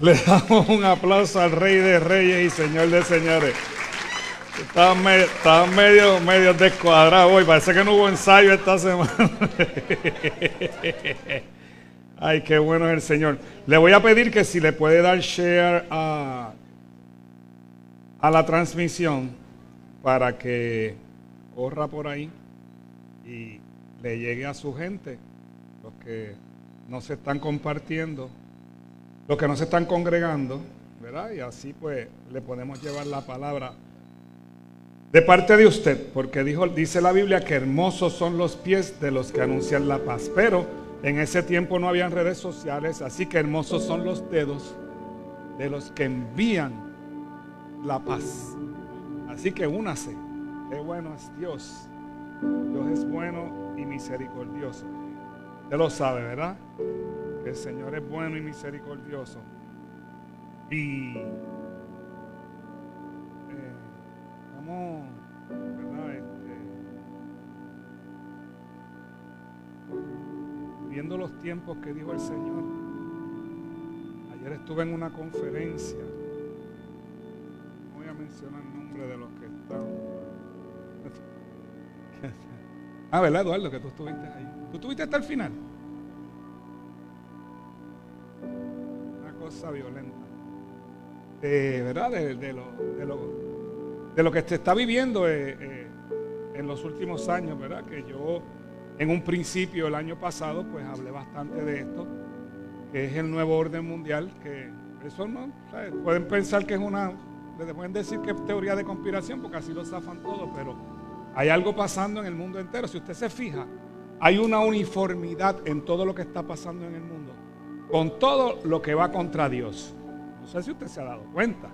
Le damos un aplauso al Rey de Reyes y Señor de Señores. Estaban, medio, medio descuadrados hoy. Parece que no hubo ensayo esta semana. Ay, qué bueno es el Señor. Le voy a pedir que si le puede dar share a, a la transmisión para que corra por ahí y le llegue a su gente, los que no se están compartiendo, los que no se están congregando, ¿verdad? Y así pues le podemos llevar la palabra de parte de usted, porque dijo, dice la Biblia que hermosos son los pies de los que anuncian la paz, pero en ese tiempo no habían redes sociales, así que hermosos son los dedos de los que envían la paz. Así que únase. Qué bueno es Dios. Dios es bueno y misericordioso. Usted lo sabe, ¿verdad? El Señor es bueno y misericordioso. Y eh, vamos, ¿verdad? Este, viendo los tiempos que dijo el Señor. Ayer estuve en una conferencia. No voy a mencionar el nombre de los que están. Ah, ¿verdad, Eduardo? Que tú estuviste ahí. ¿Tú estuviste hasta el final? Violenta. De, ¿Verdad? De, lo, de, lo, que se está viviendo eh, eh, en los últimos años, ¿verdad? Que yo en un principio el año pasado pues hablé bastante de esto, que es el nuevo orden mundial, que eso no, pueden pensar que es una, pueden decir que es teoría de conspiración porque así lo zafan todo, pero hay algo pasando en el mundo entero. Si usted se fija, hay una uniformidad en todo lo que está pasando en el mundo, con todo lo que va contra Dios. No sé si usted se ha dado cuenta.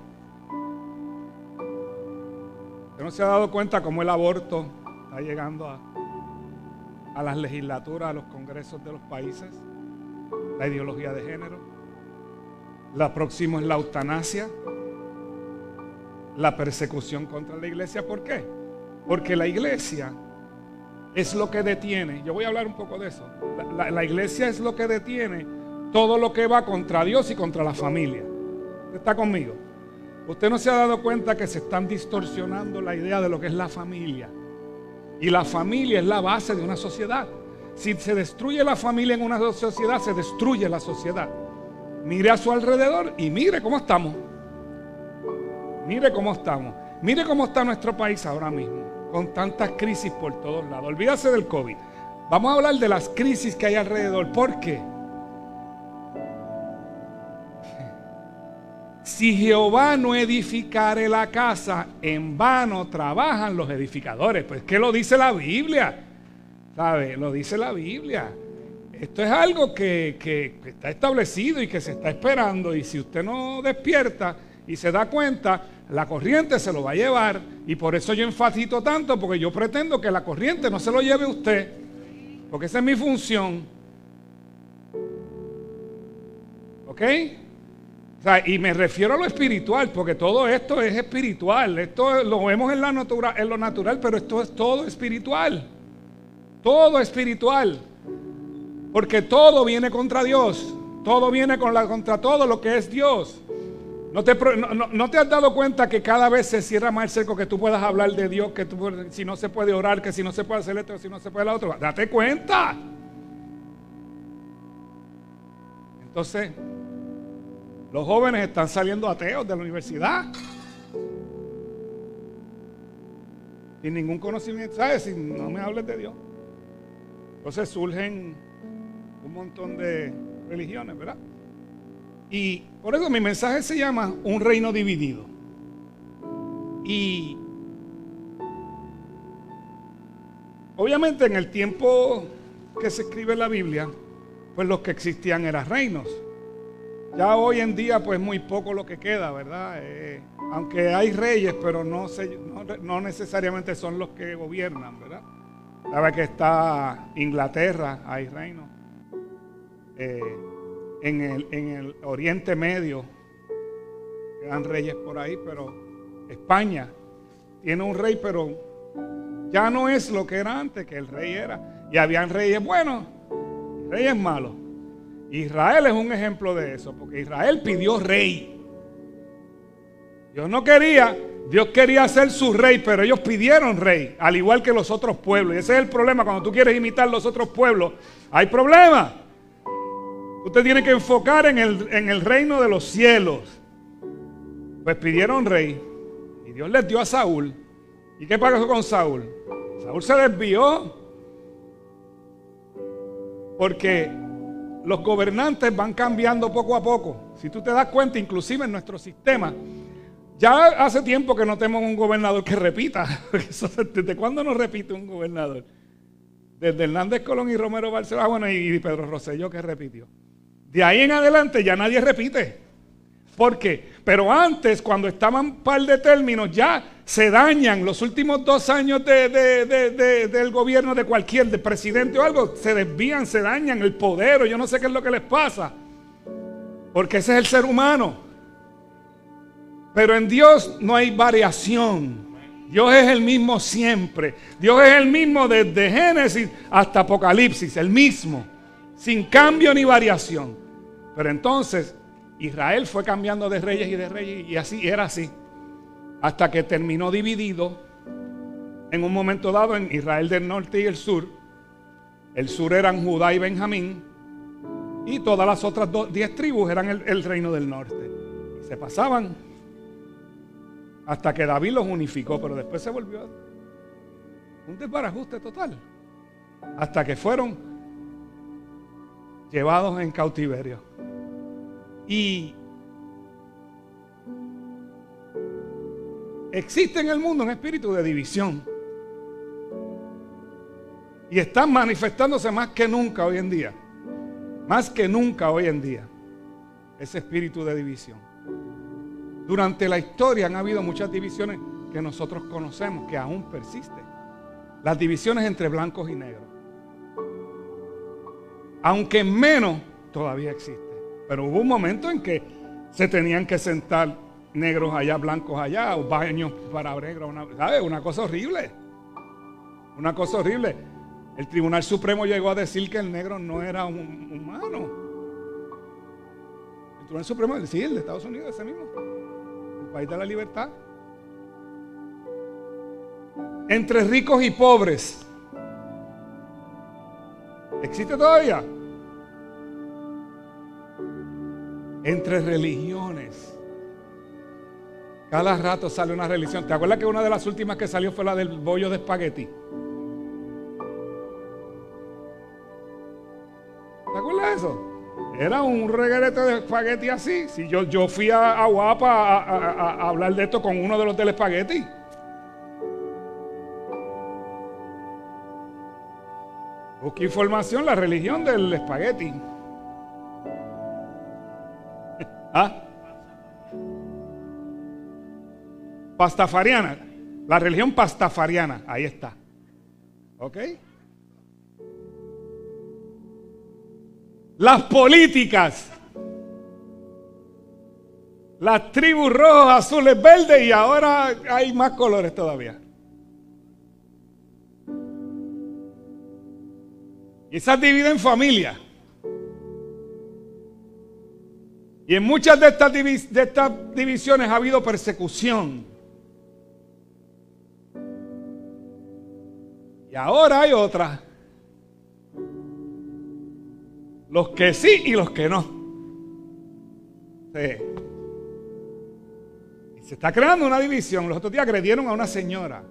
¿Usted no se ha dado cuenta cómo el aborto está llegando a, a las legislaturas, a los congresos de los países? La ideología de género. La próxima es la eutanasia. La persecución contra la iglesia. ¿Por qué? Porque la iglesia es lo que detiene, yo voy a hablar un poco de eso, la, iglesia es lo que detiene todo lo que va contra Dios y contra la familia. ¿Usted está conmigo? Usted no se ha dado cuenta que se están distorsionando la idea de lo que es la familia. Y la familia es la base de una sociedad. Si se destruye la familia en una sociedad, se destruye la sociedad. Mire a su alrededor y mire cómo estamos. Mire cómo estamos. Mire cómo está nuestro país ahora mismo con tantas crisis por todos lados. Olvídase del COVID. Vamos a hablar de las crisis que hay alrededor. ¿Por qué? Si Jehová no edificare la casa, en vano trabajan los edificadores. Pues ¿qué lo dice la Biblia? ¿Sabe? Lo dice la Biblia. Esto es algo que, que está establecido y que se está esperando. Y si usted no despierta y se da cuenta, la corriente se lo va a llevar. Y por eso yo enfatizo tanto, porque yo pretendo que la corriente no se lo lleve usted. Porque esa es mi función. ¿Ok? O sea, y me refiero a lo espiritual, porque todo esto es espiritual. Esto lo vemos en, la natura, en lo natural, pero esto es todo espiritual. Todo espiritual. Porque todo viene contra Dios. Todo viene contra todo lo que es Dios. ¿No te, has dado cuenta que cada vez se cierra más el cerco que tú puedas hablar de Dios, que si no se puede orar, que si no se puede hacer esto, si no se puede la otra? Date cuenta. Entonces, los jóvenes están saliendo ateos de la universidad. Sin ningún conocimiento, ¿sabes? Si no me hables de Dios. Entonces surgen un montón de religiones, ¿verdad? Y por eso mi mensaje se llama Un reino dividido. Y obviamente en el tiempo que se escribe la Biblia, pues los que existían eran reinos. Ya hoy en día pues muy poco lo que queda, ¿verdad? Eh, aunque hay reyes, pero no, no, necesariamente son los que gobiernan, ¿verdad? Sabe que está Inglaterra, hay reinos. Eh, en el, Oriente Medio, quedan reyes por ahí, pero España tiene un rey, pero ya no es lo que era antes, que el rey era. Y habían reyes buenos, reyes malos. Israel es un ejemplo de eso, porque Israel pidió rey. Dios no quería, Dios quería ser su rey, pero ellos pidieron rey, al igual que los otros pueblos. Y ese es el problema, cuando tú quieres imitar los otros pueblos, hay problema. Usted tiene que enfocar en el, en el reino de los cielos. Pues pidieron rey y Dios les dio a Saúl. ¿Y qué pasó con Saúl? Saúl se desvió porque los gobernantes van cambiando poco a poco. Si tú te das cuenta, inclusive en nuestro sistema, ya hace tiempo que no tenemos un gobernador que repita. ¿Desde cuándo no repite un gobernador? Desde Hernández Colón y Romero Barcelona, bueno, y Pedro Rosselló que repitió. De ahí en adelante ya nadie repite. ¿Por qué? Pero antes, cuando estaban par de términos, ya se dañan los últimos dos años del gobierno de cualquier, de presidente o algo, se desvían, se dañan el poder, o yo no sé qué es lo que les pasa. Porque ese es el ser humano. Pero en Dios no hay variación. Dios es el mismo siempre. Dios es el mismo desde Génesis hasta Apocalipsis, el mismo, sin cambio ni variación. Pero entonces Israel fue cambiando de reyes y de reyes y así era así. Hasta que terminó dividido en un momento dado en Israel del norte y el sur. El sur eran Judá y Benjamín. Y todas las otras diez tribus eran el, reino del norte. Y se pasaban hasta que David los unificó, pero después se volvió un desbarajuste total. Hasta que fueron llevados en cautiverio. Y existe en el mundo un espíritu de división. Y está manifestándose más que nunca hoy en día. Más que nunca hoy en día. Ese espíritu de división. Durante la historia han habido muchas divisiones que nosotros conocemos, que aún persisten. Las divisiones entre blancos y negros. Aunque menos, todavía existen. Pero hubo un momento en que se tenían que sentar negros allá, blancos allá, baños para negros, una, ¿sabes? Una cosa horrible. Una cosa horrible. El Tribunal Supremo llegó a decir que el negro no era un humano. El Tribunal Supremo, sí, el de Estados Unidos, ese mismo. El país de la libertad. Entre ricos y pobres. ¿Existe todavía? Entre religiones. Cada rato sale una religión. ¿Te acuerdas que una de las últimas que salió fue la del bollo de espagueti? ¿Te acuerdas de eso? Era un reguerete de espagueti así. Si yo, yo fui a, Guapa a, hablar de esto con uno de los del espagueti. Busqué información, la religión del espagueti. ¿Ah? Pastafariana. La religión pastafariana. Ahí está. ¿Ok? Las políticas. Las tribus rojas, azules, verdes y ahora hay más colores todavía. Y dividen familias. Y en muchas de estas, divisiones ha habido persecución. Y ahora hay otra. Los que sí y los que no. Y se está creando una división. Los otros días agredieron a una señora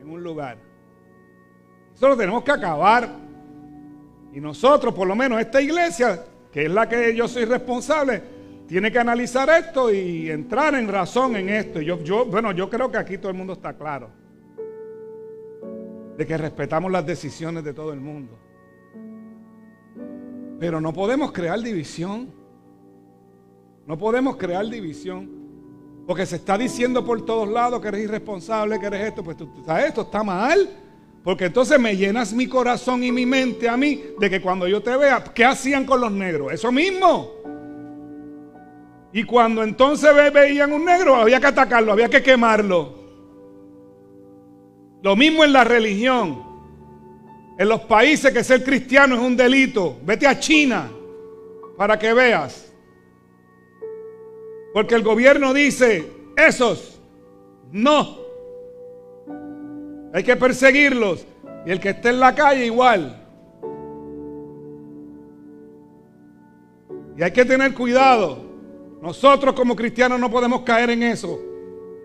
en un lugar. Eso lo tenemos que acabar. Y nosotros, por lo menos esta iglesia, que es la que yo soy responsable, tiene que analizar esto y entrar en razón en esto. Yo, yo, bueno, yo creo que aquí todo el mundo está claro de que respetamos las decisiones de todo el mundo. Pero no podemos crear división. No podemos crear división. Porque se está diciendo por todos lados que eres irresponsable, que eres esto. Pues tú esto está mal. Porque entonces me llenas mi corazón y mi mente a mí de que cuando yo te vea, ¿qué hacían con los negros? Eso mismo. Y cuando entonces veían un negro, había que atacarlo, había que quemarlo. Lo mismo en la religión. En los países que ser cristiano es un delito. Vete a China. para que veas. Porque el gobierno dice, esos, no. Hay que perseguirlos. Y el que esté en la calle igual. Y hay que tener cuidado. Nosotros como cristianos no podemos caer en eso.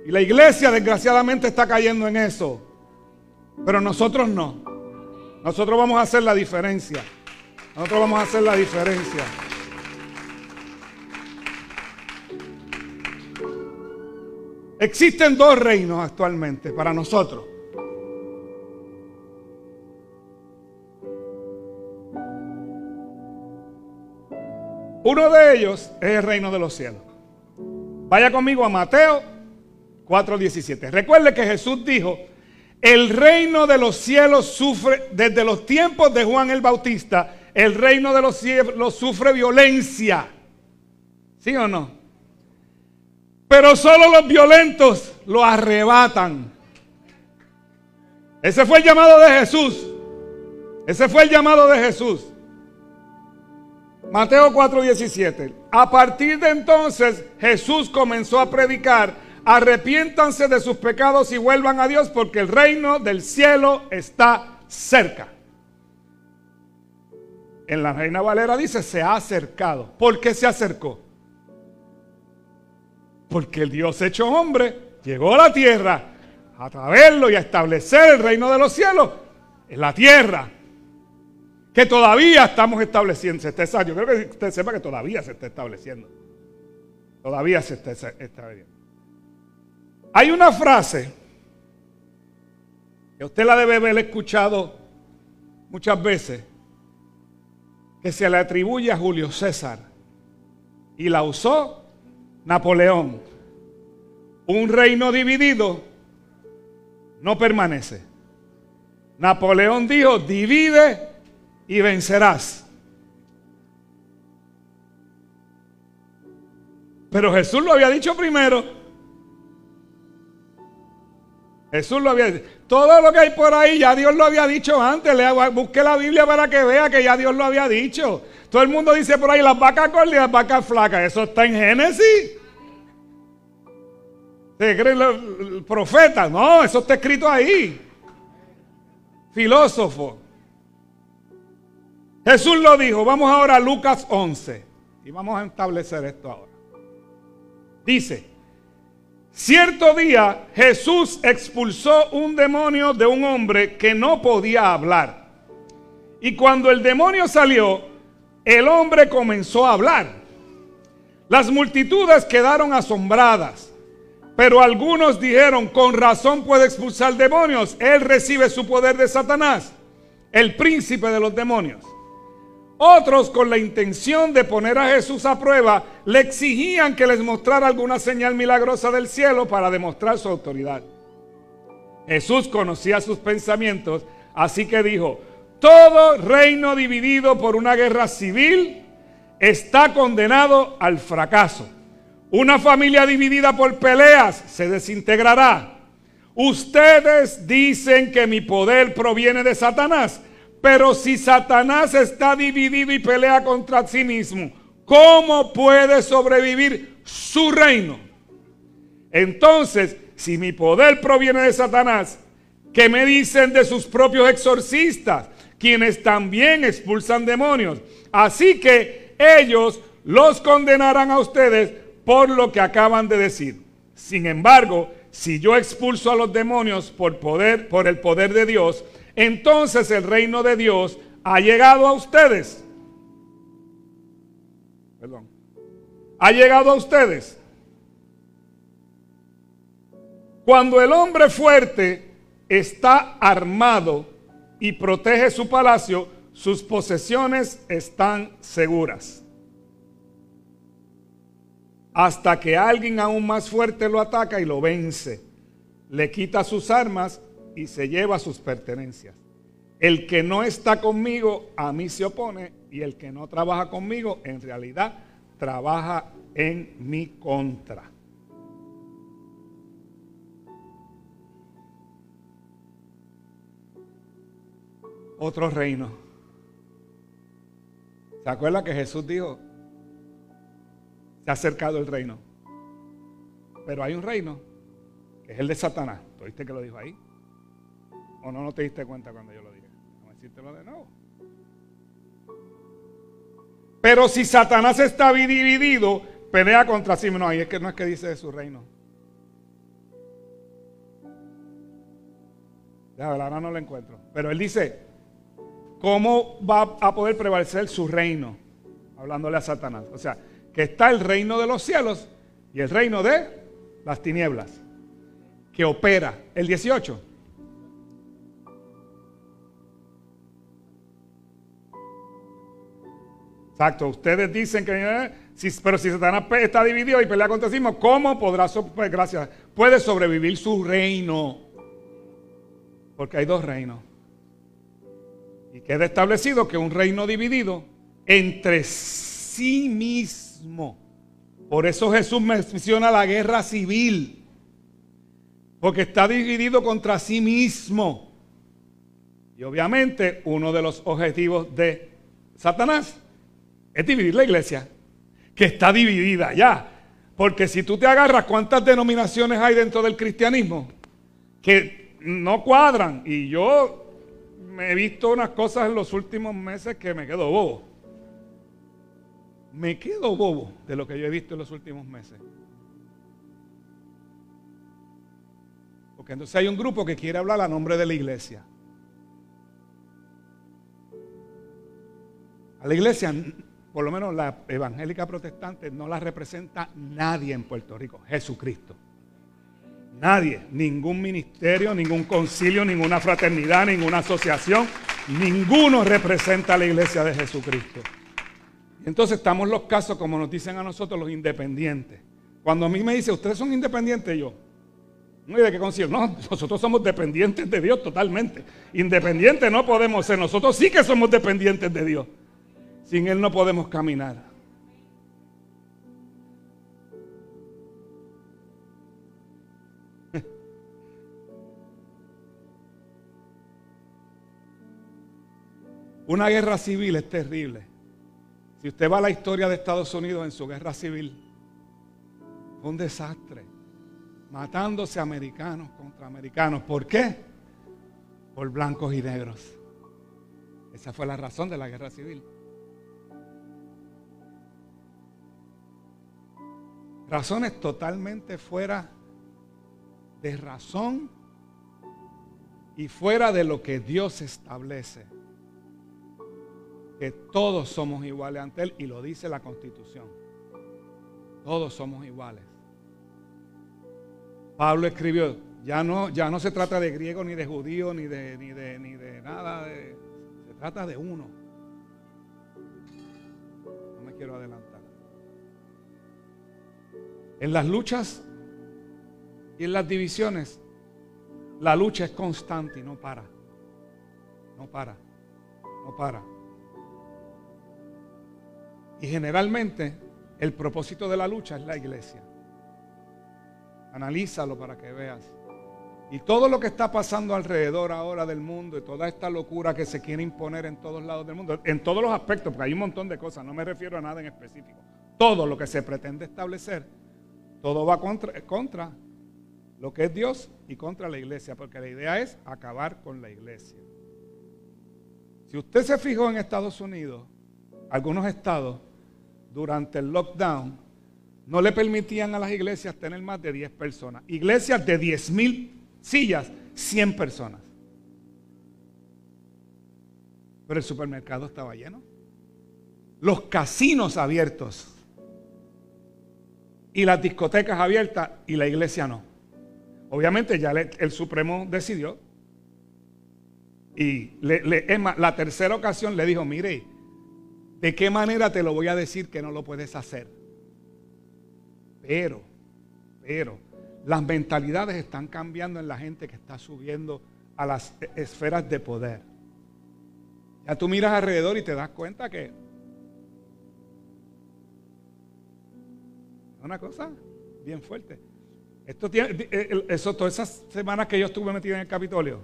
Y la iglesia desgraciadamente está cayendo en eso. Pero nosotros no. Nosotros vamos a hacer la diferencia. Nosotros vamos a hacer la diferencia. Existen dos reinos actualmente para nosotros. Uno de ellos es el reino de los cielos. Vaya conmigo a Mateo 4:17. Recuerde que Jesús dijo, el reino de los cielos sufre, desde los tiempos de Juan el Bautista, el reino de los cielos sufre violencia. ¿Sí o no? Pero solo los violentos lo arrebatan. Ese fue el llamado de Jesús. Ese fue el llamado de Jesús. Mateo 4:17. A partir de entonces Jesús comenzó a predicar, arrepiéntanse de sus pecados y vuelvan a Dios porque el reino del cielo está cerca. En la Reina Valera dice, se ha acercado. ¿Por qué se acercó? Porque el Dios hecho hombre llegó a la tierra a traerlo y a establecer el reino de los cielos en la tierra que todavía estamos estableciendo. Se está, yo creo que usted sepa que todavía se está estableciendo. Todavía se está estableciendo. Hay una frase que usted la debe haber escuchado muchas veces, que se le atribuye a Julio César y la usó Napoleón. Un reino dividido no permanece. Napoleón dijo, divide y vencerás. Pero Jesús lo había dicho primero. Jesús lo había dicho. Todo lo que hay por ahí ya Dios lo había dicho antes. Le busque la Biblia para que vea que ya Dios lo había dicho. Todo el mundo dice por ahí las vacas gordas y las vacas flacas. Eso está en Génesis. ¿Se creen los profetas? No, eso está escrito ahí. Filósofo. Jesús lo dijo. Vamos ahora a Lucas 11. Y vamos a establecer esto ahora. Dice, cierto día Jesús expulsó un demonio de un hombre que no podía hablar. Y cuando el demonio salió, el hombre comenzó a hablar. Las multitudes quedaron asombradas. Pero algunos dijeron, con razón puede expulsar demonios. Él recibe su poder de Satanás, el príncipe de los demonios. Otros con la intención de poner a Jesús a prueba le exigían que les mostrara alguna señal milagrosa del cielo para demostrar su autoridad. Jesús conocía sus pensamientos, así que dijo, todo reino dividido por una guerra civil está condenado al fracaso. Una familia dividida por peleas se desintegrará. Ustedes dicen que mi poder proviene de Satanás. Pero si Satanás está dividido y pelea contra sí mismo, ¿cómo puede sobrevivir su reino? Entonces, si mi poder proviene de Satanás, ¿qué me dicen de sus propios exorcistas, quienes también expulsan demonios? Así que ellos los condenarán a ustedes por lo que acaban de decir. Sin embargo, si yo expulso a los demonios por poder, por el poder de Dios, entonces el reino de Dios ha llegado a ustedes. Perdón. Ha llegado a ustedes. Cuando el hombre fuerte está armado y protege su palacio, sus posesiones están seguras. Hasta que alguien aún más fuerte lo ataca y lo vence. Le quita sus armas y se lleva sus pertenencias. El que no está conmigo a mí se opone y el que no trabaja conmigo en realidad trabaja en mi contra. Otro reino. ¿Se acuerda que Jesús dijo, Se ha acercado el reino. Pero hay un reino que es el de Satanás. ¿Tú viste que lo dijo ahí? ¿O no, no te diste cuenta cuando yo lo dije? Vamos a decírtelo de nuevo. Pero si Satanás está dividido, pelea contra sí. No, ahí es que no es que dice de su reino. Ya, ahora no lo encuentro. Pero él dice, ¿cómo va a poder prevalecer su reino? Hablándole a Satanás. O sea, que está el reino de los cielos y el reino de las tinieblas, que opera. El 18. Exacto, ustedes dicen que, eh, pero si Satanás está dividido y pelea contra sí mismo, ¿cómo podrá, pues, gracias, puede sobrevivir su reino? Porque hay dos reinos. Y queda establecido que un reino dividido entre sí mismo. Por eso Jesús menciona la guerra civil. Porque está dividido contra sí mismo. Y obviamente uno de los objetivos de Satanás es dividir la iglesia, que está dividida ya. Porque si tú te agarras cuántas denominaciones hay dentro del cristianismo, que no cuadran. Y yo me he visto unas cosas en los últimos meses que me quedo bobo. Me quedo bobo de lo que yo he visto en los últimos meses. Porque entonces hay un grupo que quiere hablar a nombre de la iglesia. A la iglesia por lo menos la evangélica protestante, no la representa nadie en Puerto Rico, Jesucristo. Nadie, ningún ministerio, ningún concilio, ninguna fraternidad, ninguna asociación, ninguno representa a la iglesia de Jesucristo. Entonces estamos los casos, como nos dicen a nosotros, los independientes. Cuando a mí me dice, ustedes son independientes, yo, no, ¿y de qué concilio? No, nosotros somos dependientes de Dios totalmente. Independientes no podemos ser, nosotros sí que somos dependientes de Dios. Sin Él no podemos caminar. Una guerra civil es terrible. Si usted va a la historia de Estados Unidos en su guerra civil, fue un desastre. Matándose americanos contra americanos. ¿Por qué? Por blancos y negros. Esa fue la razón de la guerra civil. Razones totalmente fuera de razón y fuera de lo que Dios establece. Que todos somos iguales ante Él y lo dice la Constitución. Todos somos iguales. Pablo escribió, ya no, ya no se trata de griego ni de judío ni de, ni de, ni de nada, se trata de uno. No me quiero adelantar. En las luchas y en las divisiones, la lucha es constante y no para. No para. No para. Y generalmente el propósito de la lucha es la iglesia. Analízalo para que veas. Y todo lo que está pasando alrededor ahora del mundo y toda esta locura que se quiere imponer en todos lados del mundo, en todos los aspectos, porque hay un montón de cosas, no me refiero a nada en específico. Todo lo que se pretende establecer todo va contra, lo que es Dios y contra la iglesia, porque la idea es acabar con la iglesia. Si usted se fijó en Estados Unidos, algunos estados, durante el lockdown, no le permitían a las iglesias tener más de 10 personas. Iglesias de 10 mil sillas, 100 personas. Pero el supermercado estaba lleno. Los casinos abiertos y las discotecas abiertas y la iglesia no. Obviamente ya el Supremo decidió. Y la tercera ocasión le dijo, mire, ¿de qué manera te lo voy a decir que no lo puedes hacer? Pero, pero, las mentalidades están cambiando en la gente que está subiendo a las esferas de poder. Ya tú miras alrededor y te das cuenta que Una cosa bien fuerte. Esto tiene, eh, eso, todas esas semanas que yo estuve metido en el Capitolio,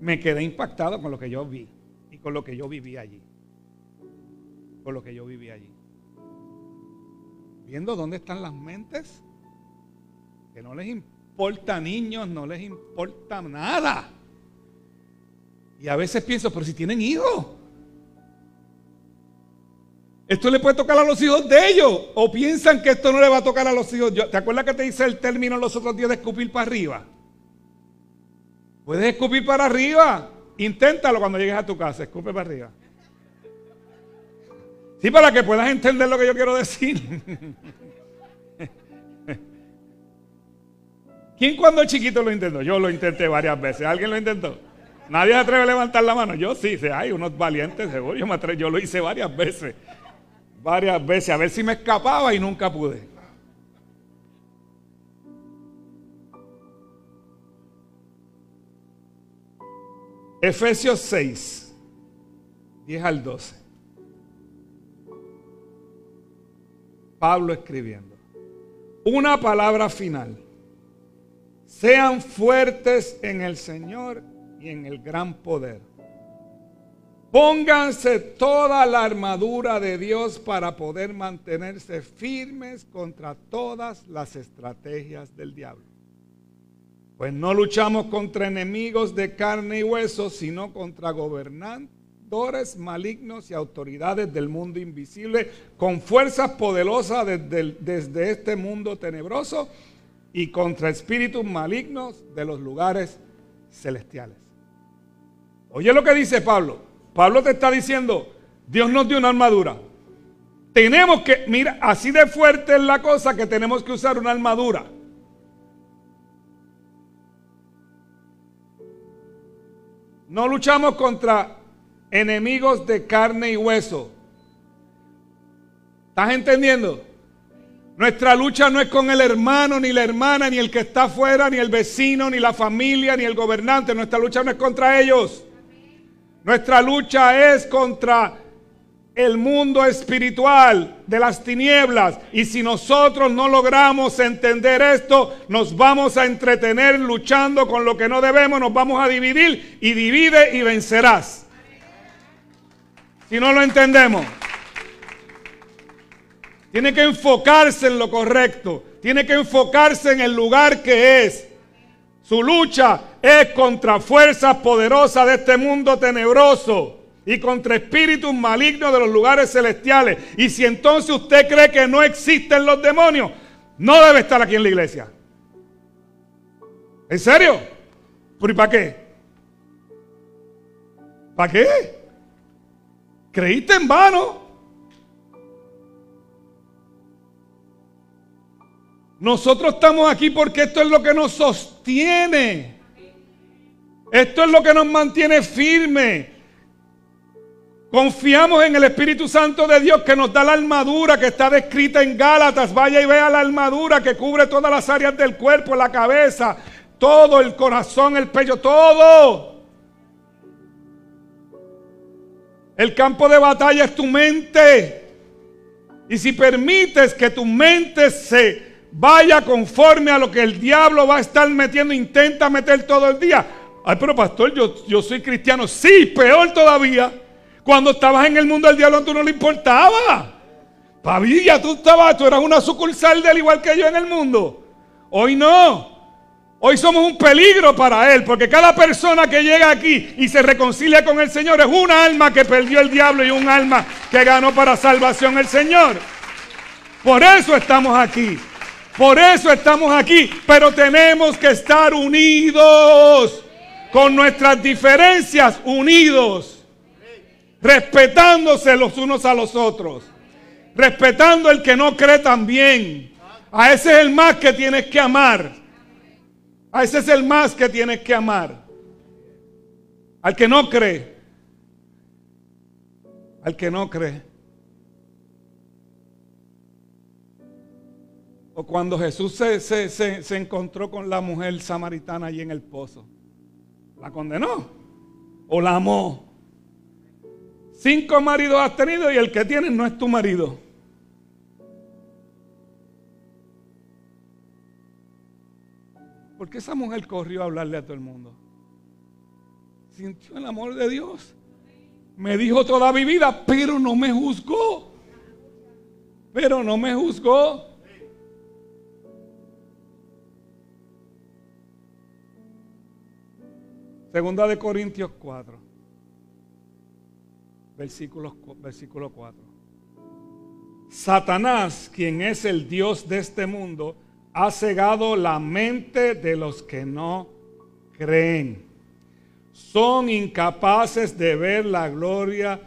me quedé impactado con lo que yo vi y con lo que yo viví allí. por lo que yo viví allí. Viendo dónde están las mentes, que no les importa niños, no les importa nada. Y a veces pienso, pero si tienen hijos, esto le puede tocar a los hijos de ellos. O piensan que esto no le va a tocar a los hijos. ¿Te acuerdas que te dice el término los otros días de escupir para arriba? Puedes escupir para arriba. Inténtalo cuando llegues a tu casa. Escupe para arriba. Sí, para que puedas entender lo que yo quiero decir. ¿Quién cuando chiquito lo intentó? Yo lo intenté varias veces. ¿Alguien lo intentó? Nadie se atreve a levantar la mano. Yo sí, hay unos valientes, seguro. Yo, me yo lo hice varias veces. Varias veces. A ver si me escapaba y nunca pude. Efesios 6, 10 al 12. Pablo escribiendo. Una palabra final. Sean fuertes en el Señor y en el gran poder. Pónganse toda la armadura de Dios para poder mantenerse firmes contra todas las estrategias del diablo. Pues no luchamos contra enemigos de carne y hueso, sino contra gobernadores malignos y autoridades del mundo invisible, con fuerzas poderosas desde, este mundo tenebroso y contra espíritus malignos de los lugares celestiales. Oye lo que dice Pablo. Pablo te está diciendo, Dios nos dio una armadura. Tenemos que, mira, así de fuerte es la cosa que tenemos que usar una armadura. No luchamos contra enemigos de carne y hueso. ¿Estás entendiendo? Nuestra lucha no es con el hermano, ni la hermana, ni el que está afuera, ni el vecino, ni la familia, ni el gobernante. Nuestra lucha no es contra ellos. Nuestra lucha es contra el mundo espiritual de las tinieblas. Y si nosotros no logramos entender esto, nos vamos a entretener luchando con lo que no debemos, nos vamos a dividir y divide y vencerás. Si no lo entendemos. Tiene que enfocarse en lo correcto. Tiene que enfocarse en el lugar que es. Su lucha es contra fuerzas poderosas de este mundo tenebroso y contra espíritus malignos de los lugares celestiales. Y si entonces usted cree que no existen los demonios, no debe estar aquí en la iglesia. ¿En serio? ¿Pero y para qué? ¿Para qué? ¿Creíste en vano? Nosotros estamos aquí porque esto es lo que nos sostiene. Esto es lo que nos mantiene firme. Confiamos en el Espíritu Santo de Dios que nos da la armadura que está descrita en Gálatas. Vaya y vea la armadura que cubre todas las áreas del cuerpo, la cabeza, todo, el corazón, el pecho, todo. El campo de batalla es tu mente. Y si permites que tu mente se vaya conforme a lo que el diablo va a estar metiendo, intenta meter todo el día. Ay, pero pastor, yo, yo soy cristiano. Sí, peor todavía. Cuando estabas en el mundo del diablo, tú no le importaba. Pavilla, tú estabas, tú eras una sucursal del igual que yo en el mundo. Hoy no. Hoy somos un peligro para Él, porque cada persona que llega aquí y se reconcilia con el Señor es una alma que perdió el diablo y un alma que ganó para salvación el Señor. Por eso estamos aquí. Por eso estamos aquí. Pero tenemos que estar unidos. Con nuestras diferencias unidos respetándose los unos a los otros, respetando el que no cree también. A ese es el más que tienes que amar. A ese es el más que tienes que amar. Al que no cree. Al que no cree. O cuando Jesús se, se, se, encontró con la mujer samaritana allí en el pozo. ¿La condenó? ¿O la amó? Cinco maridos has tenido y el que tienes no es tu marido. ¿Por qué esa mujer corrió a hablarle a todo el mundo? Sintió el amor de Dios. me dijo toda mi vida, pero no me juzgó. Pero no me juzgó. Segunda de Corintios 4, versículo, versículo 4. Satanás, quien es el Dios de este mundo, ha cegado la mente de los que no creen. Son incapaces de ver la gloria,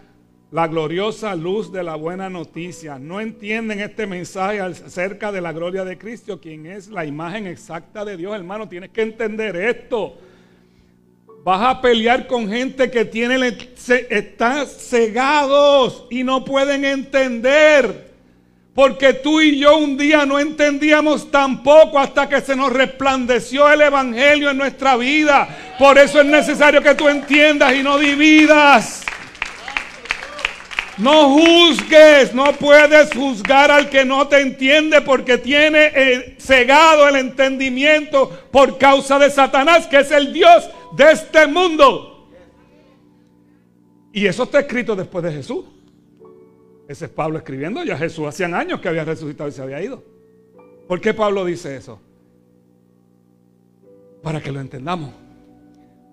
la gloriosa luz de la buena noticia. No entienden este mensaje acerca de la gloria de Cristo, quien es la imagen exacta de Dios. Hermano, tienes que entender esto. Vas a pelear con gente que tiene, están cegados y no pueden entender. Porque tú y yo un día no entendíamos tampoco hasta que se nos resplandeció el Evangelio en nuestra vida. Por eso es necesario que tú entiendas y no dividas. No juzgues, no puedes juzgar al que no te entiende porque tiene eh, cegado el entendimiento por causa de Satanás, que es el Dios de este mundo. Y eso está escrito después de Jesús. Ese es Pablo escribiendo. Ya Jesús hacían años que había resucitado y se había ido. ¿Por qué Pablo dice eso? Para que lo entendamos.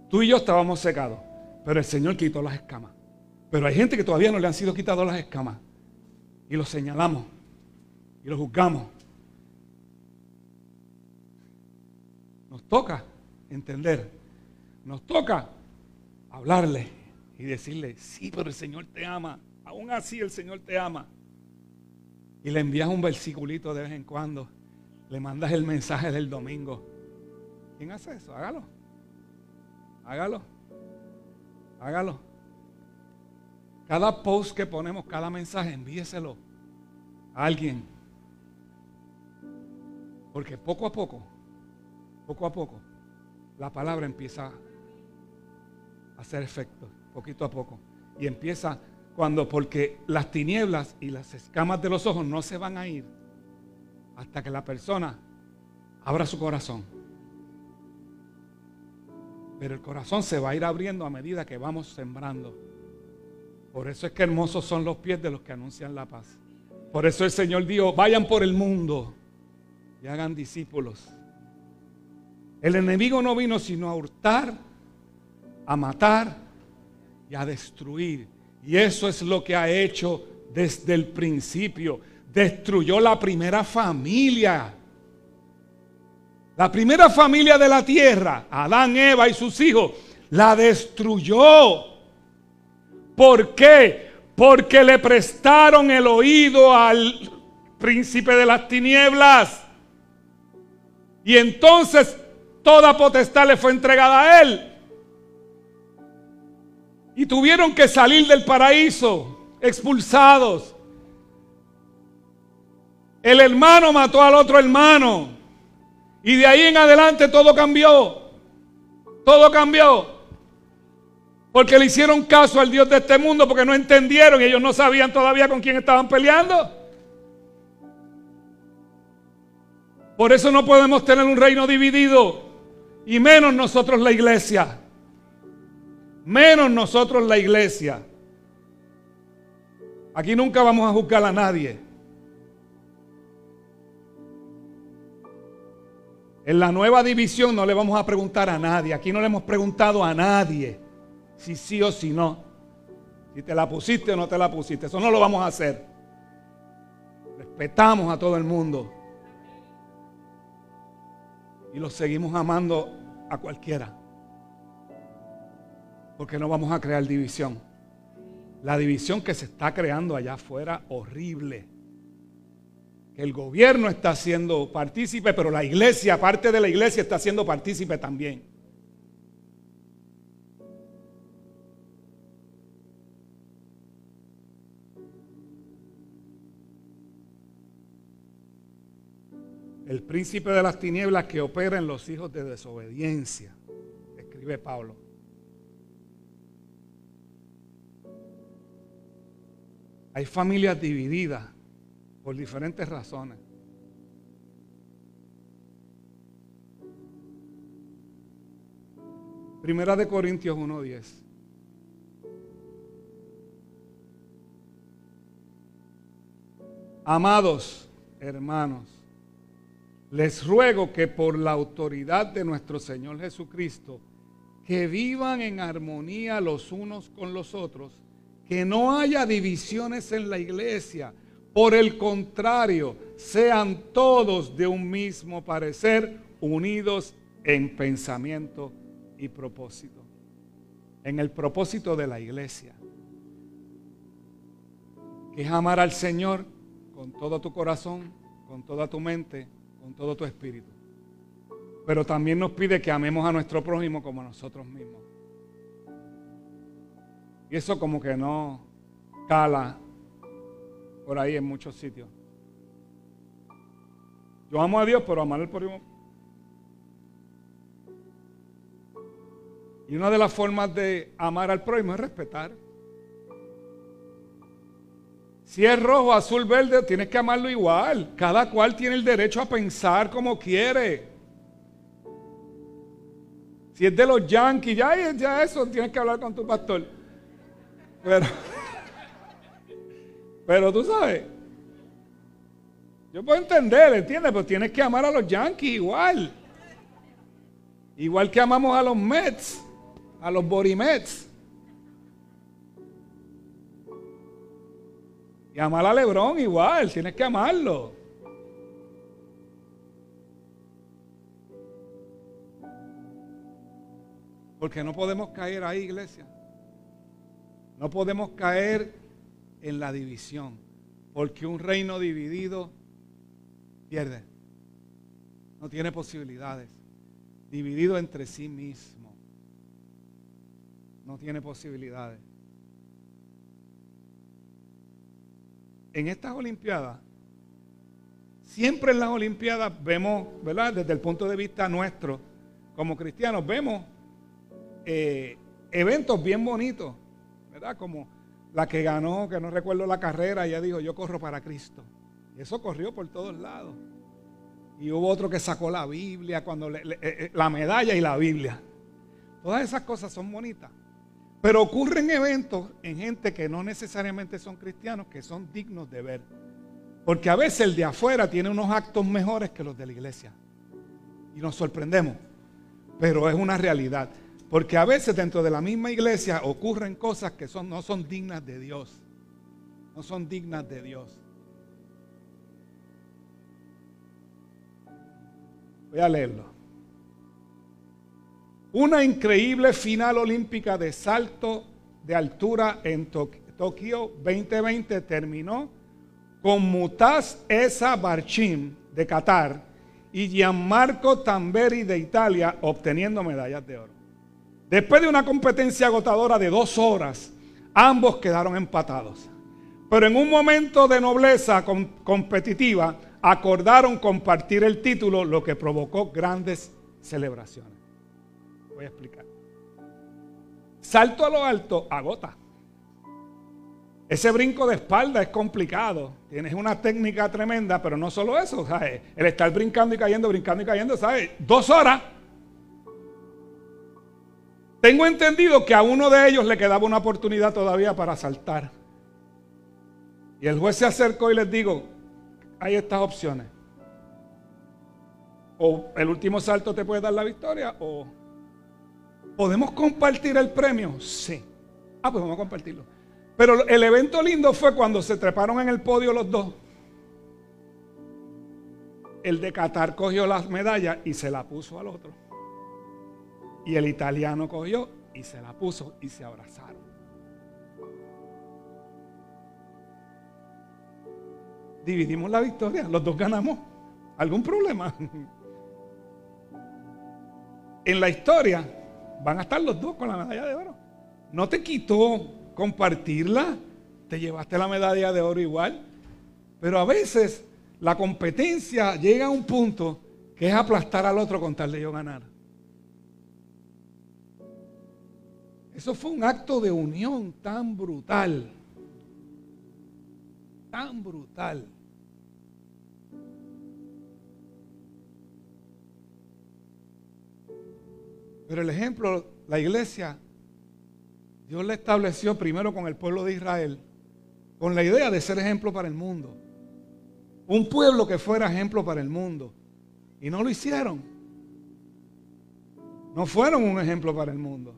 Tú y yo estábamos secados, pero el Señor quitó las escamas. Pero hay gente que todavía no le han sido quitadas las escamas. Y lo señalamos. Y lo juzgamos. Nos toca entender. Nos toca hablarle y decirle, sí, pero el Señor te ama. Aún así el Señor te ama. Y le envías un versiculito de vez en cuando. Le mandas el mensaje del domingo. ¿Quién hace eso? Hágalo. Hágalo. Hágalo. Cada post que ponemos, cada mensaje, envíeselo a alguien. Porque poco a poco, poco a poco, la palabra empieza a hacer efecto, poquito a poco. Y empieza cuando, porque las tinieblas y las escamas de los ojos no se van a ir hasta que la persona abra su corazón. Pero el corazón se va a ir abriendo a medida que vamos sembrando. Por eso es que hermosos son los pies de los que anuncian la paz. Por eso el Señor dijo, vayan por el mundo y hagan discípulos. El enemigo no vino sino a hurtar, a matar y a destruir. Y eso es lo que ha hecho desde el principio. Destruyó la primera familia. La primera familia de la tierra, Adán, Eva y sus hijos, la destruyó. ¿Por qué? Porque le prestaron el oído al príncipe de las tinieblas. Y entonces toda potestad le fue entregada a él. Y tuvieron que salir del paraíso, expulsados. El hermano mató al otro hermano. Y de ahí en adelante todo cambió. Todo cambió. Porque le hicieron caso al Dios de este mundo porque no entendieron y ellos no sabían todavía con quién estaban peleando. Por eso no podemos tener un reino dividido. Y menos nosotros la iglesia menos nosotros la iglesia. Aquí nunca vamos a juzgar a nadie. En la nueva división no le vamos a preguntar a nadie. Aquí no le hemos preguntado a nadie si sí o si no. Si te la pusiste o no te la pusiste. Eso no lo vamos a hacer. Respetamos a todo el mundo. Y lo seguimos amando a cualquiera porque no vamos a crear división. La división que se está creando allá afuera, horrible. Que el gobierno está siendo partícipe, pero la iglesia, parte de la iglesia, está siendo partícipe también. el príncipe de las tinieblas que opera en los hijos de desobediencia, escribe Pablo. Hay familias divididas por diferentes razones. Primera de Corintios 1.10. Amados hermanos, les ruego que por la autoridad de nuestro Señor Jesucristo, que vivan en armonía los unos con los otros, que no haya divisiones en la iglesia. Por el contrario, sean todos de un mismo parecer, unidos en pensamiento y propósito. En el propósito de la iglesia. Que es amar al Señor con todo tu corazón, con toda tu mente, con todo tu espíritu. Pero también nos pide que amemos a nuestro prójimo como a nosotros mismos. Y eso como que no cala por ahí en muchos sitios. Yo amo a Dios, pero amar al prójimo. Y una de las formas de amar al prójimo es respetar. Si es rojo, azul, verde, tienes que amarlo igual. Cada cual tiene el derecho a pensar como quiere. Si es de los yankees, ya, eso tienes que hablar con tu pastor. Pero, pero tú sabes, yo puedo entender, ¿entiendes? Pero tienes que amar a los yankees igual. Igual que amamos a los Mets, a los Borimets. Amar a Lebron igual, tienes que amarlo. Porque no podemos caer ahí, iglesia. No podemos caer en la división. Porque un reino dividido pierde. No tiene posibilidades. Dividido entre sí mismo. No tiene posibilidades. En estas Olimpiadas, siempre en las Olimpiadas vemos, ¿verdad? Desde el punto de vista nuestro, como cristianos, vemos eh, eventos bien bonitos, ¿verdad? Como la que ganó, que no recuerdo la carrera, ella dijo, yo corro para Cristo. Y eso corrió por todos lados. Y hubo otro que sacó la Biblia, cuando eh, eh, la medalla y la Biblia. Todas esas cosas son bonitas. Pero ocurren eventos en gente que no necesariamente son cristianos, que son dignos de ver. Porque a veces el de afuera tiene unos actos mejores que los de la iglesia. Y nos sorprendemos. Pero es una realidad. Porque a veces dentro de la misma iglesia ocurren cosas que son, no son dignas de Dios. No son dignas de Dios. Voy a leerlo. Una increíble final olímpica de salto de altura en Tokio 2020 terminó con Mutaz Esa Barchim de Qatar y Gianmarco Tamberi de Italia obteniendo medallas de oro. Después de una competencia agotadora de dos horas, ambos quedaron empatados. Pero en un momento de nobleza competitiva, acordaron compartir el título, lo que provocó grandes celebraciones voy a explicar. Salto a lo alto agota. Ese brinco de espalda es complicado. Tienes una técnica tremenda, pero no solo eso. El estar brincando y cayendo, brincando y cayendo, ¿sabes? Dos horas. Tengo entendido que a uno de ellos le quedaba una oportunidad todavía para saltar. Y el juez se acercó y les digo, hay estas opciones. O el último salto te puede dar la victoria o ¿Podemos compartir el premio? Sí. Ah, pues vamos a compartirlo. Pero el evento lindo fue cuando se treparon en el podio los dos. El de Qatar cogió las medallas y se la puso al otro. Y el italiano cogió y se la puso y se abrazaron. Dividimos la victoria, los dos ganamos. ¿Algún problema? En la historia, van a estar los dos con la medalla de oro. No te quitó compartirla, te llevaste la medalla de oro igual. Pero a veces la competencia llega a un punto que es aplastar al otro con tal de yo ganar. Eso fue un acto de unión tan brutal. Tan brutal. Pero el ejemplo, la iglesia, Dios la estableció primero con el pueblo de Israel, con la idea de ser ejemplo para el mundo. Un pueblo que fuera ejemplo para el mundo. Y no lo hicieron. No fueron un ejemplo para el mundo.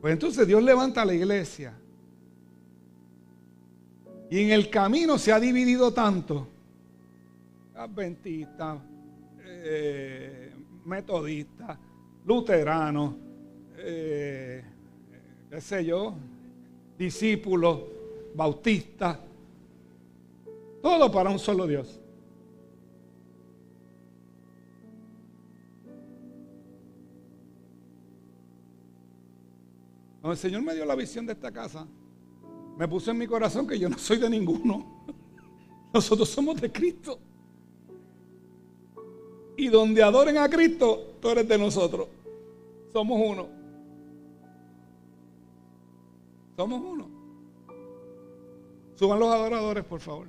Pues entonces Dios levanta a la iglesia. Y en el camino se ha dividido tanto. Adventistas, eh, metodistas, luteranos, eh, qué sé yo, discípulos, bautistas, todo para un solo Dios. Cuando el Señor me dio la visión de esta casa, me puso en mi corazón que yo no soy de ninguno. Nosotros somos de Cristo. Y donde adoren a Cristo, tú eres de nosotros. Somos uno. Somos uno. Suban los adoradores, por favor.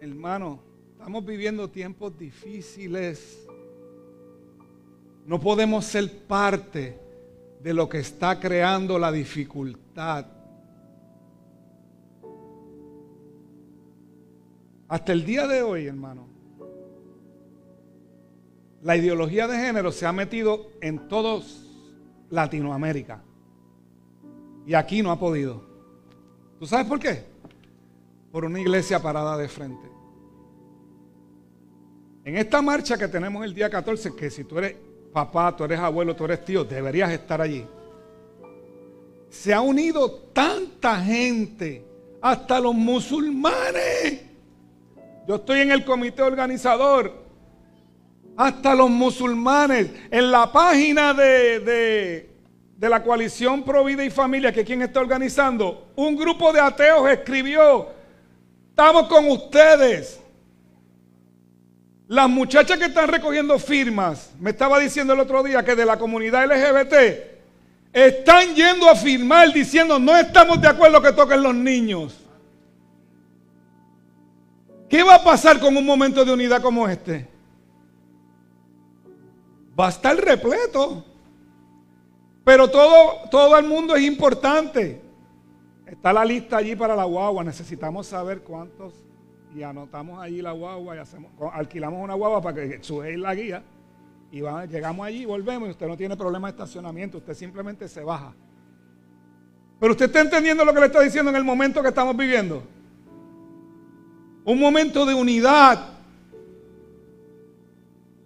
Hermano, estamos viviendo tiempos difíciles. No podemos ser parte de lo que está creando la dificultad. Hasta el día de hoy, hermano, la ideología de género se ha metido en todos Latinoamérica. Y aquí no ha podido. ¿Tú sabes por qué? Por una iglesia parada de frente. En esta marcha que tenemos el día 14, que si tú eres papá, tú eres abuelo, tú eres tío, deberías estar allí. Se ha unido tanta gente, hasta los musulmanes. Yo estoy en el comité organizador hasta los musulmanes. En la página de, la coalición Pro Vida y Familia, que quien está organizando, un grupo de ateos escribió, estamos con ustedes. Las muchachas que están recogiendo firmas, me estaba diciendo el otro día que de la comunidad LGBT, están yendo a firmar diciendo no estamos de acuerdo que toquen los niños. ¿Qué va a pasar con un momento de unidad como este? va a estar repleto. Pero todo, todo el mundo es importante. Está la lista allí para la guagua. Necesitamos saber cuántos. Y anotamos allí la guagua y hacemos, alquilamos una guagua para que sujéis la guía. Y llegamos allí, volvemos y usted no tiene problema de estacionamiento. Usted simplemente se baja. Pero usted está entendiendo lo que le está diciendo en el momento que estamos viviendo. Un momento de unidad,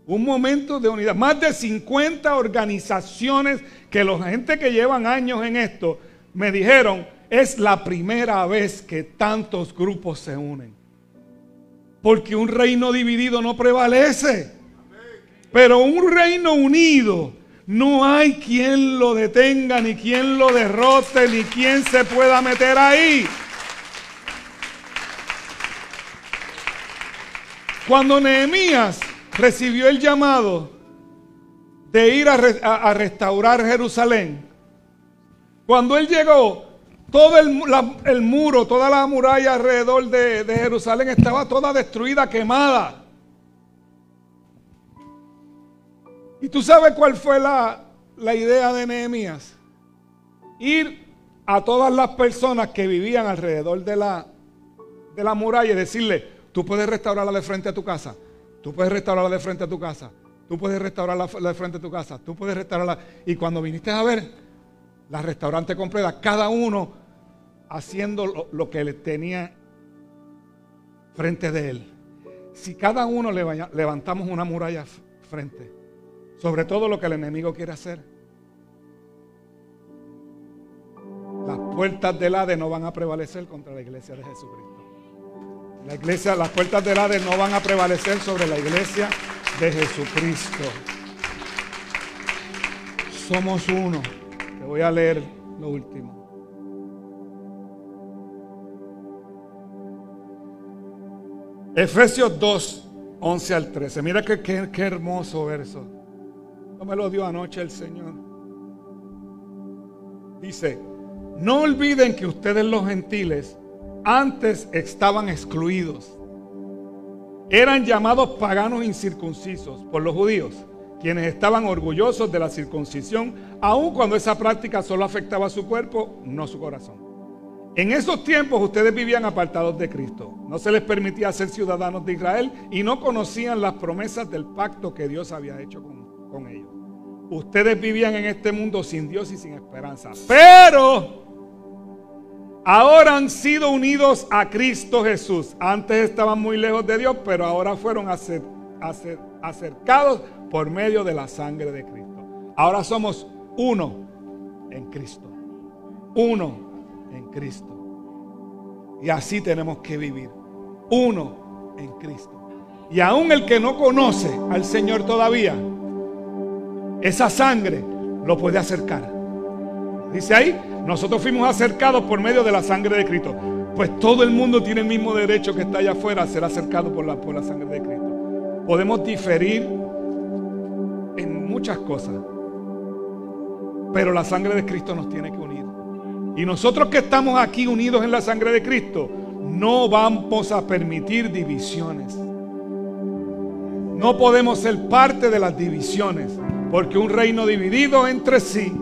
un momento de unidad. Más de 50 organizaciones que la gente que llevan años en esto me dijeron, es la primera vez que tantos grupos se unen. Porque un reino dividido no prevalece. Pero un reino unido, no hay quien lo detenga, ni quien lo derrote, ni quien se pueda meter ahí. Cuando Nehemías recibió el llamado de ir a, restaurar Jerusalén, cuando él llegó, todo el, muro, toda la muralla alrededor de, Jerusalén estaba toda destruida, quemada. ¿Y tú sabes cuál fue la, la idea de Nehemías? Ir a todas las personas que vivían alrededor de la, de la muralla y decirle, tú puedes restaurarla de frente a tu casa, Tú puedes restaurarla de frente a tu casa. Tú puedes restaurarla de frente a tu casa. Tú puedes restaurarla. Y cuando viniste a ver la restaurante completa, cada uno haciendo lo, que le tenía frente de él. Si cada uno levantamos una muralla frente, sobre todo lo que el enemigo quiere hacer, las puertas del Hades no van a prevalecer contra la iglesia de Jesucristo. La iglesia, las puertas del Hades no van a prevalecer sobre la iglesia de Jesucristo. Somos uno. Te voy a leer lo último. Efesios 2, 11 al 13. Mira qué, qué, hermoso verso. No me lo dio anoche el Señor. Dice, no olviden que ustedes los gentiles antes estaban excluidos. Eran llamados paganos incircuncisos por los judíos. quienes estaban orgullosos de la circuncisión, aun cuando esa práctica solo afectaba a su cuerpo, no su corazón. En esos tiempos ustedes vivían apartados de Cristo. No se les permitía ser ciudadanos de Israel y no conocían las promesas del pacto que Dios había hecho con, con ellos. Ustedes vivían en este mundo sin Dios y sin esperanza. Pero ahora han sido unidos a Cristo Jesús. Antes estaban muy lejos de Dios, pero ahora fueron acercados por medio de la sangre de Cristo. Ahora somos uno en Cristo. Uno en Cristo. Y así tenemos que vivir. Uno en Cristo. Y aún el que no conoce al Señor todavía, esa sangre lo puede acercar. Dice ahí, nosotros fuimos acercados por medio de la sangre de Cristo. Pues todo el mundo tiene el mismo derecho que está allá afuera a ser acercado por la, por la sangre de Cristo. Podemos diferir en muchas cosas. Pero la sangre de Cristo nos tiene que unir. Y nosotros que estamos aquí unidos en la sangre de Cristo, no vamos a permitir divisiones. No podemos ser parte de las divisiones, porque un reino dividido entre sí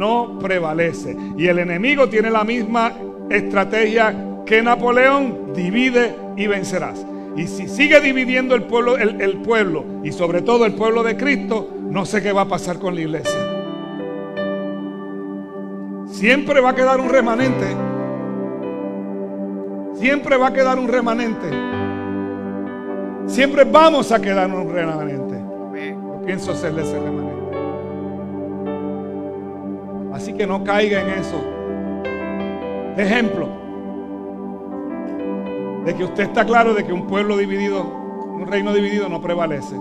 no prevalece. Y el enemigo tiene la misma estrategia que Napoleón, divide y vencerás. Y si sigue dividiendo el pueblo, el, pueblo y sobre todo el pueblo de Cristo, no sé qué va a pasar con la iglesia. Siempre va a quedar un remanente. Siempre va a quedar un remanente. Siempre vamos a quedar un remanente. Yo pienso serle ese remanente. Así que no caiga en eso. ejemplo de que usted está claro de que un pueblo dividido, un reino dividido no prevalece.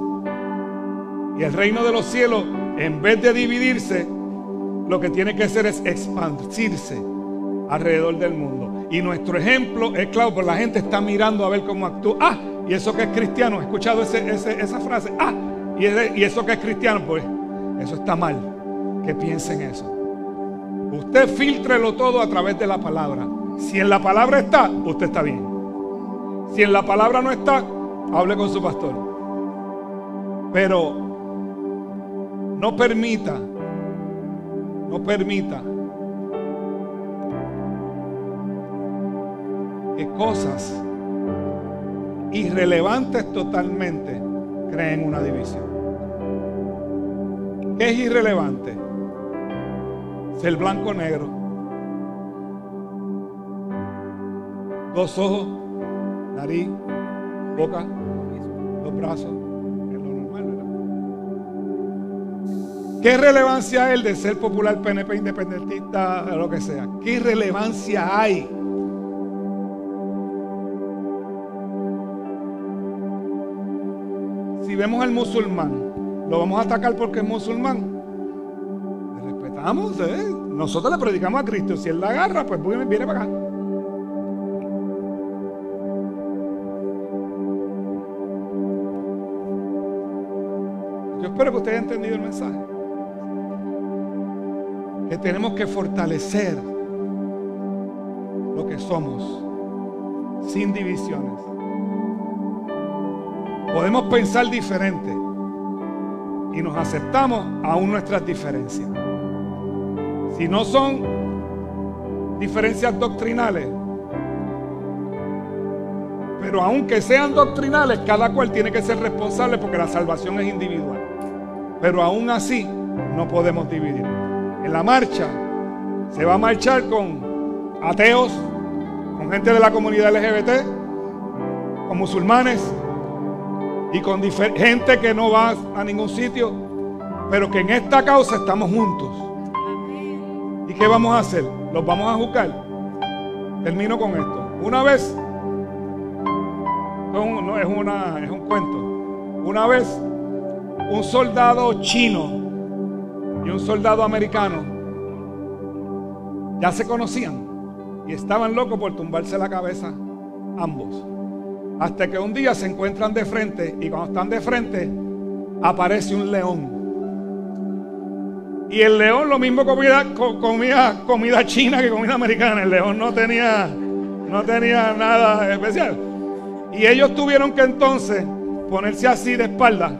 Y el reino de los cielos, en vez de dividirse, lo que tiene que hacer es expandirse alrededor del mundo. Y nuestro ejemplo es claro, porque la gente está mirando a ver cómo actúa. Ah, y eso que es cristiano, he escuchado esa frase. Ah, y, y eso que es cristiano, pues eso está mal. Que piensen eso. Usted filtrelo todo a través de la palabra. Si en la palabra está, usted está bien. Si en la palabra no está, hable con su pastor. Pero no permita, no permita que cosas irrelevantes totalmente creen una división. ¿Qué es irrelevante? Ser blanco negro. Dos ojos nariz, boca, los brazos. Es lo normal, ¿verdad? ¿Qué relevancia hay el de ser popular, PNP, independentista, lo que sea? ¿Qué relevancia hay? Si vemos al musulmán, ¿lo vamos a atacar porque es musulmán? ¿Eh? Nosotros le predicamos a Cristo. Si él la agarra, pues viene para acá. espero que usted haya entendido el mensaje. Que tenemos que fortalecer lo que somos sin divisiones. Podemos pensar diferente y nos aceptamos aún nuestras diferencias. Si no son diferencias doctrinales, pero aunque sean doctrinales, cada cual tiene que ser responsable porque la salvación es individual. Pero aún así no podemos dividir. En la marcha se va a marchar con ateos, con gente de la comunidad LGBT, con musulmanes y con gente que no va a ningún sitio, pero que en esta causa estamos juntos. ¿Y qué vamos a hacer? ¿Los vamos a juzgar? Termino con esto. Una vez, es, una, es un cuento. Una vez un soldado chino y un soldado americano ya se conocían y estaban locos por tumbarse la cabeza ambos. Hasta que un día se encuentran de frente y cuando están de frente aparece un león. Y el león lo mismo comía, comida china que comida americana. El león no tenía, no tenía nada especial. Y ellos tuvieron que entonces ponerse así de espalda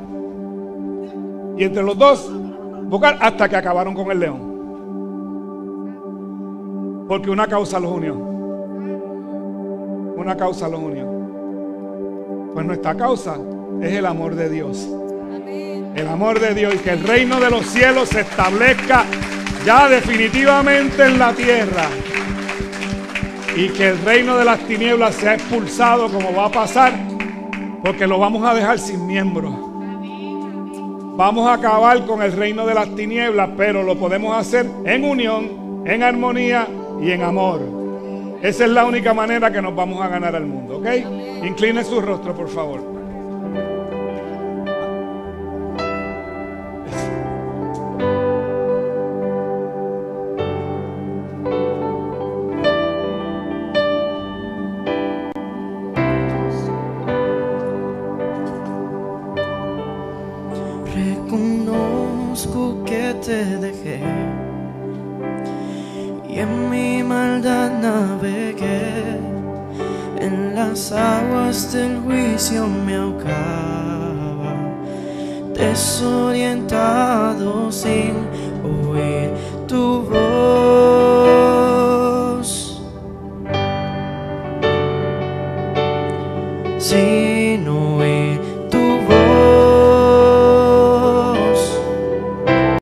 Y entre los dos, buscar hasta que acabaron con el león. Porque una causa los unió. Una causa los unió. Pues nuestra causa es el amor de Dios. El amor de Dios y que el reino de los cielos se establezca ya definitivamente en la tierra. Y que el reino de las tinieblas sea expulsado como va a pasar. Porque lo vamos a dejar sin miembros. Vamos a acabar con el reino de las tinieblas, pero lo podemos hacer en unión, en armonía y en amor. Esa es la única manera que nos vamos a ganar al mundo, ¿ok? Incline su rostro, por favor.